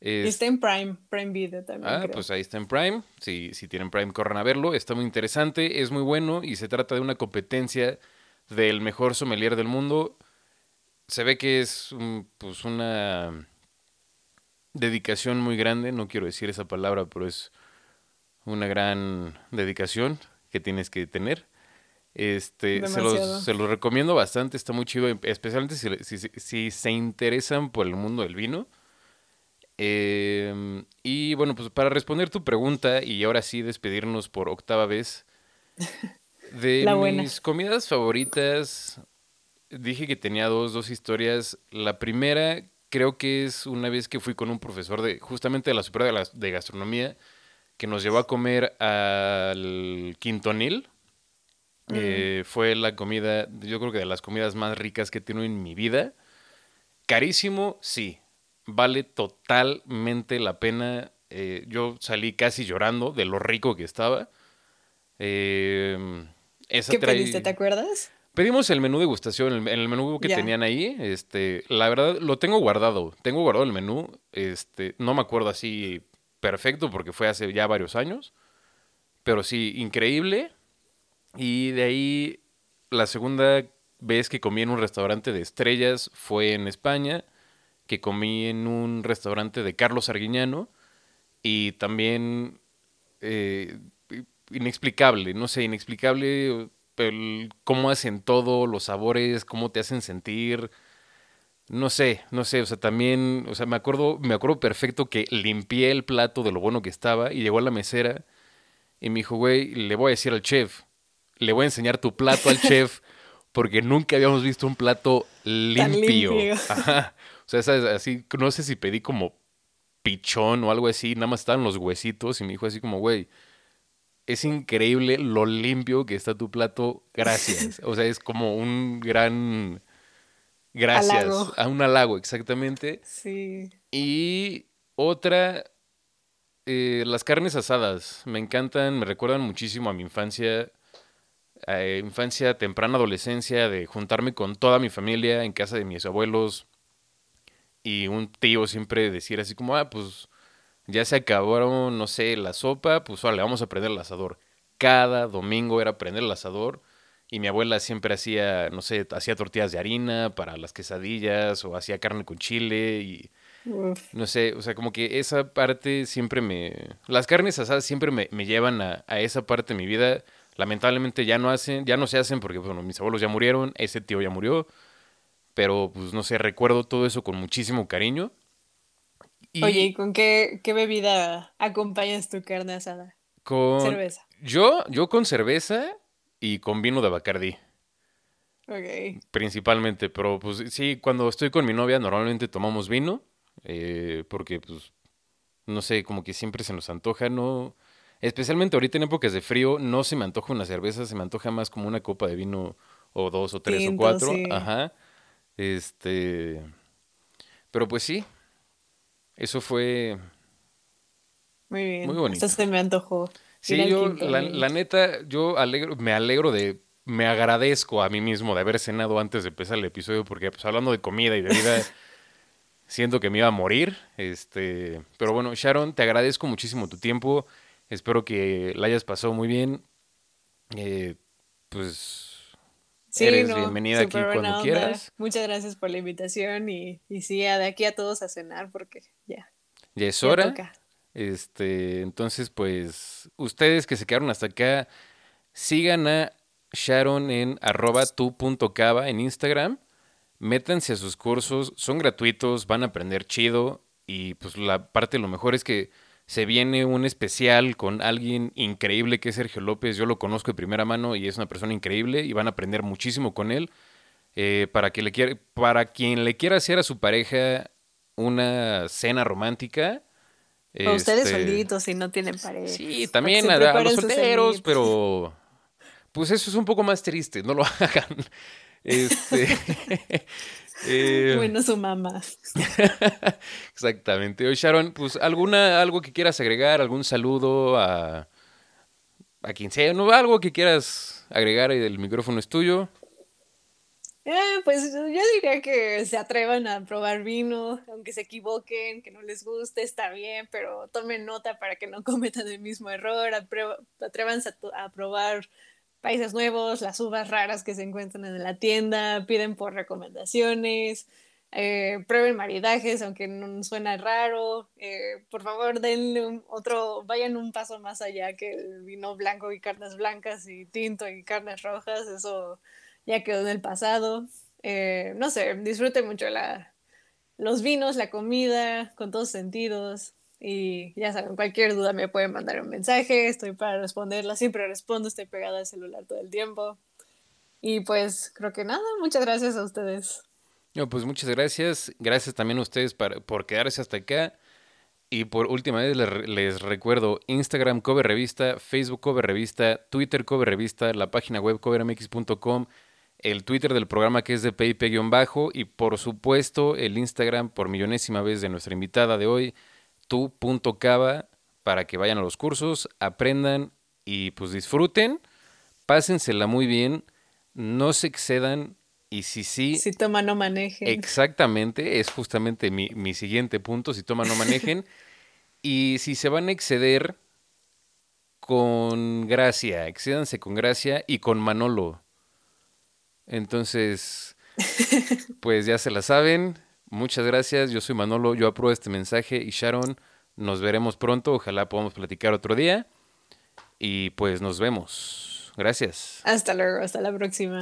Es- está en Prime, Prime Video también. ah, creo. pues ahí está en Prime. Si, si tienen Prime, corran a verlo. Está muy interesante, es muy bueno y se trata de una competencia del mejor sommelier del mundo. Se ve que es un- pues una dedicación muy grande, no quiero decir esa palabra, pero es una gran dedicación que tienes que tener. Este, se los, se los recomiendo bastante, está muy chido, especialmente si, si- se interesan por el mundo del vino. Em, y bueno, pues para responder tu pregunta y ahora sí despedirnos por octava vez, de La buena. mis comidas favoritas, dije que tenía dos, dos historias. La primera creo que es una vez que fui con un profesor de justamente de la superior de, de gastronomía que nos llevó a comer al Quintonil. Eh, fue la comida, yo creo que de las comidas más ricas que he tenido en mi vida. Carísimo, sí. Vale totalmente la pena. Eh, yo salí casi llorando de lo rico que estaba. Eh, esa ¿Qué trae- pediste? ¿Te acuerdas? Pedimos el menú degustación, el, el menú que tenían ahí, este, la verdad lo tengo guardado, tengo guardado el menú, este, no me acuerdo así perfecto porque fue hace ya varios años, pero sí, increíble. Y de ahí la segunda vez que comí en un restaurante de estrellas fue en España, que comí en un restaurante de Carlos Arguiñano y también eh, inexplicable, no sé, inexplicable el cómo hacen todo, los sabores, cómo te hacen sentir. No sé, no sé, o sea, también, o sea, me acuerdo, me acuerdo perfecto que limpié el plato de lo bueno que estaba y llegó a la mesera y me dijo, güey, le voy a decir al chef, le voy a enseñar tu plato al chef porque nunca habíamos visto un plato limpio. limpio. Ajá. O sea, ¿sabes? así, no sé si pedí como pichón o algo así, nada más estaban los huesitos y me dijo así como, güey, es increíble lo limpio que está tu plato, gracias. O sea, es como un gran... Gracias. Halago. A un halago, exactamente. Sí. Y otra, eh, las carnes asadas. Me encantan, me recuerdan muchísimo a mi infancia, eh, infancia, temprana adolescencia, de juntarme con toda mi familia en casa de mis abuelos y un tío siempre decir así como, ah, pues ya se acabaron, no sé, la sopa, pues vale, vamos a prender el asador. Cada domingo era prender el asador y mi abuela siempre hacía, no sé, hacía tortillas de harina para las quesadillas o hacía carne con chile y Uf. no sé, o sea, como que esa parte siempre me... Las carnes asadas siempre me, me llevan a, a esa parte de mi vida. Lamentablemente ya no hacen, ya no se hacen porque, bueno, mis abuelos ya murieron, ese tío ya murió, pero pues no sé, recuerdo todo eso con muchísimo cariño. Y Oye, ¿y con qué, qué bebida acompañas tu carne asada? con... Cerveza. Yo, yo con cerveza y con vino de Bacardí. Ok. Principalmente, pero pues sí, cuando estoy con mi novia normalmente tomamos vino, eh, porque pues, no sé, como que siempre se nos antoja, no, especialmente ahorita en épocas de frío, no se me antoja una cerveza, se me antoja más como una copa de vino o dos o tres o cuatro, sí. ajá, este, pero pues sí, eso fue, Muy bien. Muy bonito. Esto se me antojó. Sí, yo, la, neta, yo alegro, me alegro de, me agradezco a mí mismo de haber cenado antes de empezar el episodio, porque pues hablando de comida y bebida, siento que me iba a morir. Este, pero bueno, Sharon, te agradezco muchísimo tu tiempo. Espero que la hayas pasado muy bien. Eh, pues Sí, eres no, bienvenida aquí cuando quieras. Muchas gracias por la invitación y, y sí, de aquí a todos a cenar porque ya, Ya es ya hora. toca. Este, entonces, pues, ustedes que se quedaron hasta acá, sigan a Sharon en arroba tu.cava en Instagram. Métanse a sus cursos, son gratuitos, van a aprender chido. Y pues la parte, lo mejor es que se viene un especial con alguien increíble que es Sergio López. Yo lo conozco de primera mano y es una persona increíble y van a aprender muchísimo con él. Eh, para, que le quiera, para quien le quiera hacer a su pareja una cena romántica. O ustedes este, solitos si no tienen pareja. Sí, también a, a los solteros, pero pues eso es un poco más triste, no lo hagan. Este, eh, Bueno, su mamá. exactamente. Oye, Sharon, pues alguna, algo que quieras agregar, algún saludo a, a quien sea, ¿no? Algo que quieras agregar, el micrófono es tuyo. Eh, pues yo diría que se atrevan a probar vino, aunque se equivoquen, que no les guste, está bien, pero tomen nota para que no cometan el mismo error, atrévanse a, a probar países nuevos, las uvas raras que se encuentran en la tienda, piden por recomendaciones, eh, prueben maridajes, aunque no suena raro. Eh, por favor, denle otro, vayan un paso más allá que el vino blanco y carnes blancas y tinto y carnes rojas. Eso ya quedó en el pasado. Eh, no sé, disfruten mucho la, los vinos, la comida, con todos sentidos. Y ya saben, cualquier duda me pueden mandar un mensaje, estoy para responderla, siempre respondo, estoy pegada al celular todo el tiempo. Y pues creo que nada, muchas gracias a ustedes. No, pues muchas gracias. Gracias también a ustedes por quedarse hasta acá. Y por última vez les, recuerdo Instagram Cover Revista, Facebook Cover Revista, Twitter Cover Revista, la página web covermx.com, el Twitter del programa que es de PIP-bajo y por supuesto el Instagram por millonésima vez de nuestra invitada de hoy, tu.cava, para que vayan a los cursos, aprendan y pues disfruten, pásensela muy bien, no se excedan y si sí... Si toma, no manejen. Exactamente, es justamente mi, mi siguiente punto, si toma, no manejen. y si se van a exceder, con gracia, excédanse con gracia y con Manolo. Entonces, pues ya se la saben. Muchas gracias, yo soy Manolo, yo apruebo este mensaje y Sharon, nos veremos pronto, ojalá podamos platicar otro día y pues nos vemos. Gracias. Hasta luego, hasta la próxima.